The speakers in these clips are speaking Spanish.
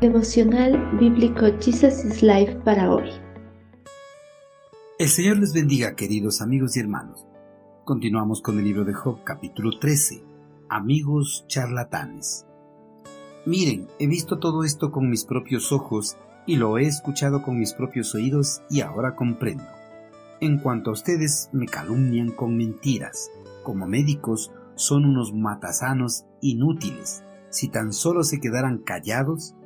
Devocional Bíblico Jesus is Life para hoy. El Señor les bendiga, queridos amigos y hermanos. Continuamos con el libro de Job, capítulo 13. Amigos charlatanes. Miren, he visto todo esto con mis propios ojos y lo he escuchado con mis propios oídos y ahora comprendo. En cuanto a ustedes, me calumnian con mentiras. Como médicos, son unos matasanos inútiles. Si tan solo se quedaran callados,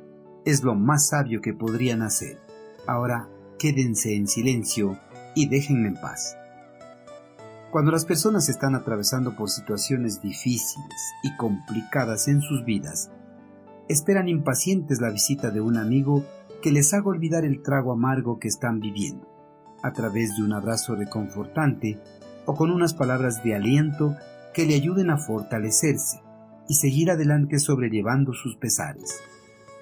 es lo más sabio que podrían hacer. Ahora, quédense en silencio y déjenme en paz. Cuando las personas están atravesando por situaciones difíciles y complicadas en sus vidas, esperan impacientes la visita de un amigo que les haga olvidar el trago amargo que están viviendo, a través de un abrazo reconfortante o con unas palabras de aliento que le ayuden a fortalecerse y seguir adelante sobrellevando sus pesares.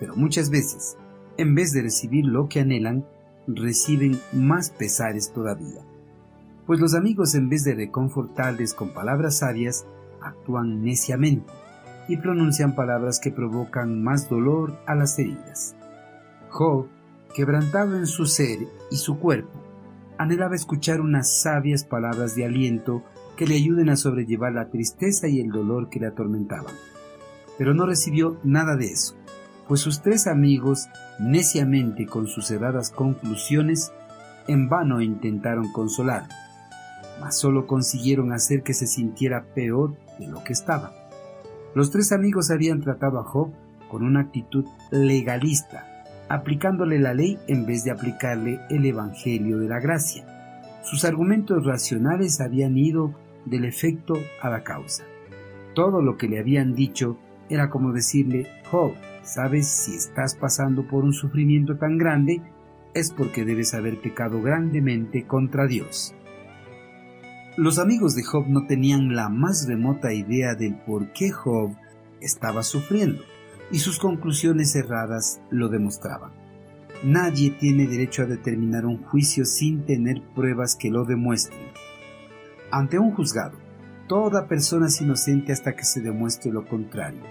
Pero muchas veces, en vez de recibir lo que anhelan, reciben más pesares todavía. Pues los amigos en vez de reconfortarles con palabras sabias, actúan neciamente y pronuncian palabras que provocan más dolor a las heridas. Job, quebrantado en su ser y su cuerpo, anhelaba escuchar unas sabias palabras de aliento que le ayuden a sobrellevar la tristeza y el dolor que le atormentaban. Pero no recibió nada de eso, pues sus tres amigos, neciamente con sus cerradas conclusiones, en vano intentaron consolarlo, mas solo consiguieron hacer que se sintiera peor de lo que estaba. Los tres amigos habían tratado a Job con una actitud legalista, aplicándole la ley en vez de aplicarle el Evangelio de la gracia. Sus argumentos racionales habían ido del efecto a la causa. Todo lo que le habían dicho era como decirle, Job, sabes si estás pasando por un sufrimiento tan grande, es porque debes haber pecado grandemente contra Dios. Los amigos de Job no tenían la más remota idea del por qué Job estaba sufriendo, y sus conclusiones erradas lo demostraban. Nadie tiene derecho a determinar un juicio sin tener pruebas que lo demuestren. Ante un juzgado, toda persona es inocente hasta que se demuestre lo contrario.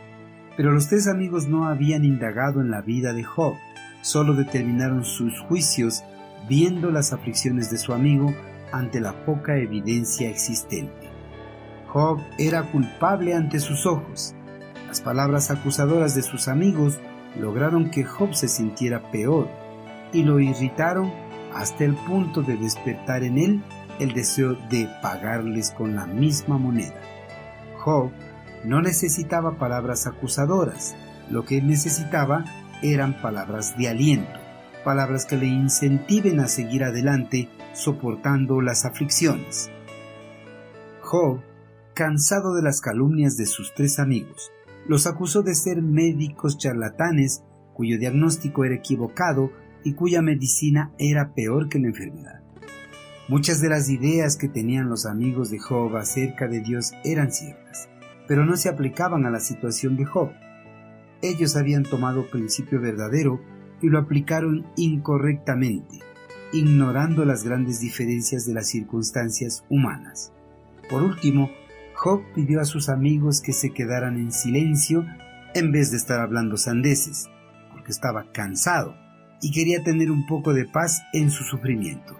Pero los tres amigos no habían indagado en la vida de Job, solo determinaron sus juicios viendo las aflicciones de su amigo ante la poca evidencia existente. Job era culpable ante sus ojos. Las palabras acusadoras de sus amigos lograron que Job se sintiera peor y lo irritaron hasta el punto de despertar en él el deseo de pagarles con la misma moneda. Job no necesitaba palabras acusadoras, lo que necesitaba eran palabras de aliento, palabras que le incentiven a seguir adelante soportando las aflicciones. Job, cansado de las calumnias de sus tres amigos, los acusó de ser médicos charlatanes cuyo diagnóstico era equivocado y cuya medicina era peor que la enfermedad. Muchas de las ideas que tenían los amigos de Job acerca de Dios eran ciertas, pero no se aplicaban a la situación de Job. Ellos habían tomado principio verdadero y lo aplicaron incorrectamente, ignorando las grandes diferencias de las circunstancias humanas. Por último, Job pidió a sus amigos que se quedaran en silencio en vez de estar hablando sandeces, porque estaba cansado y quería tener un poco de paz en su sufrimiento.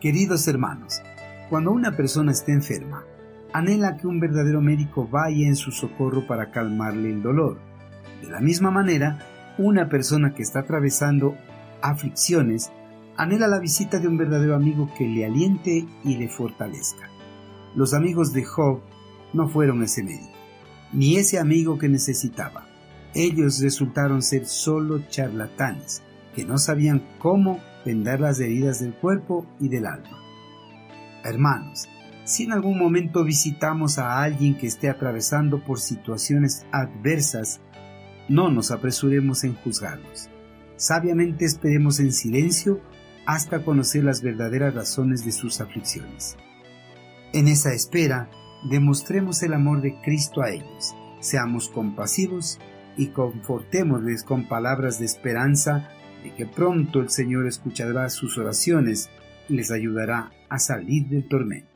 Queridos hermanos, cuando una persona está enferma, anhela que un verdadero médico vaya en su socorro para calmarle el dolor. De la misma manera, una persona que está atravesando aflicciones anhela la visita de un verdadero amigo que le aliente y le fortalezca. Los amigos de Job no fueron ese médico, ni ese amigo que necesitaba. Ellos resultaron ser solo charlatanes, que no sabían cómo vendar las heridas del cuerpo y del alma. Hermanos, si en algún momento visitamos a alguien que esté atravesando por situaciones adversas, no nos apresuremos en juzgarlos. Sabiamente esperemos en silencio hasta conocer las verdaderas razones de sus aflicciones. En esa espera, demostremos el amor de Cristo a ellos, seamos compasivos y confortémosles con palabras de esperanza de que pronto el Señor escuchará sus oraciones y les ayudará a salir del tormento.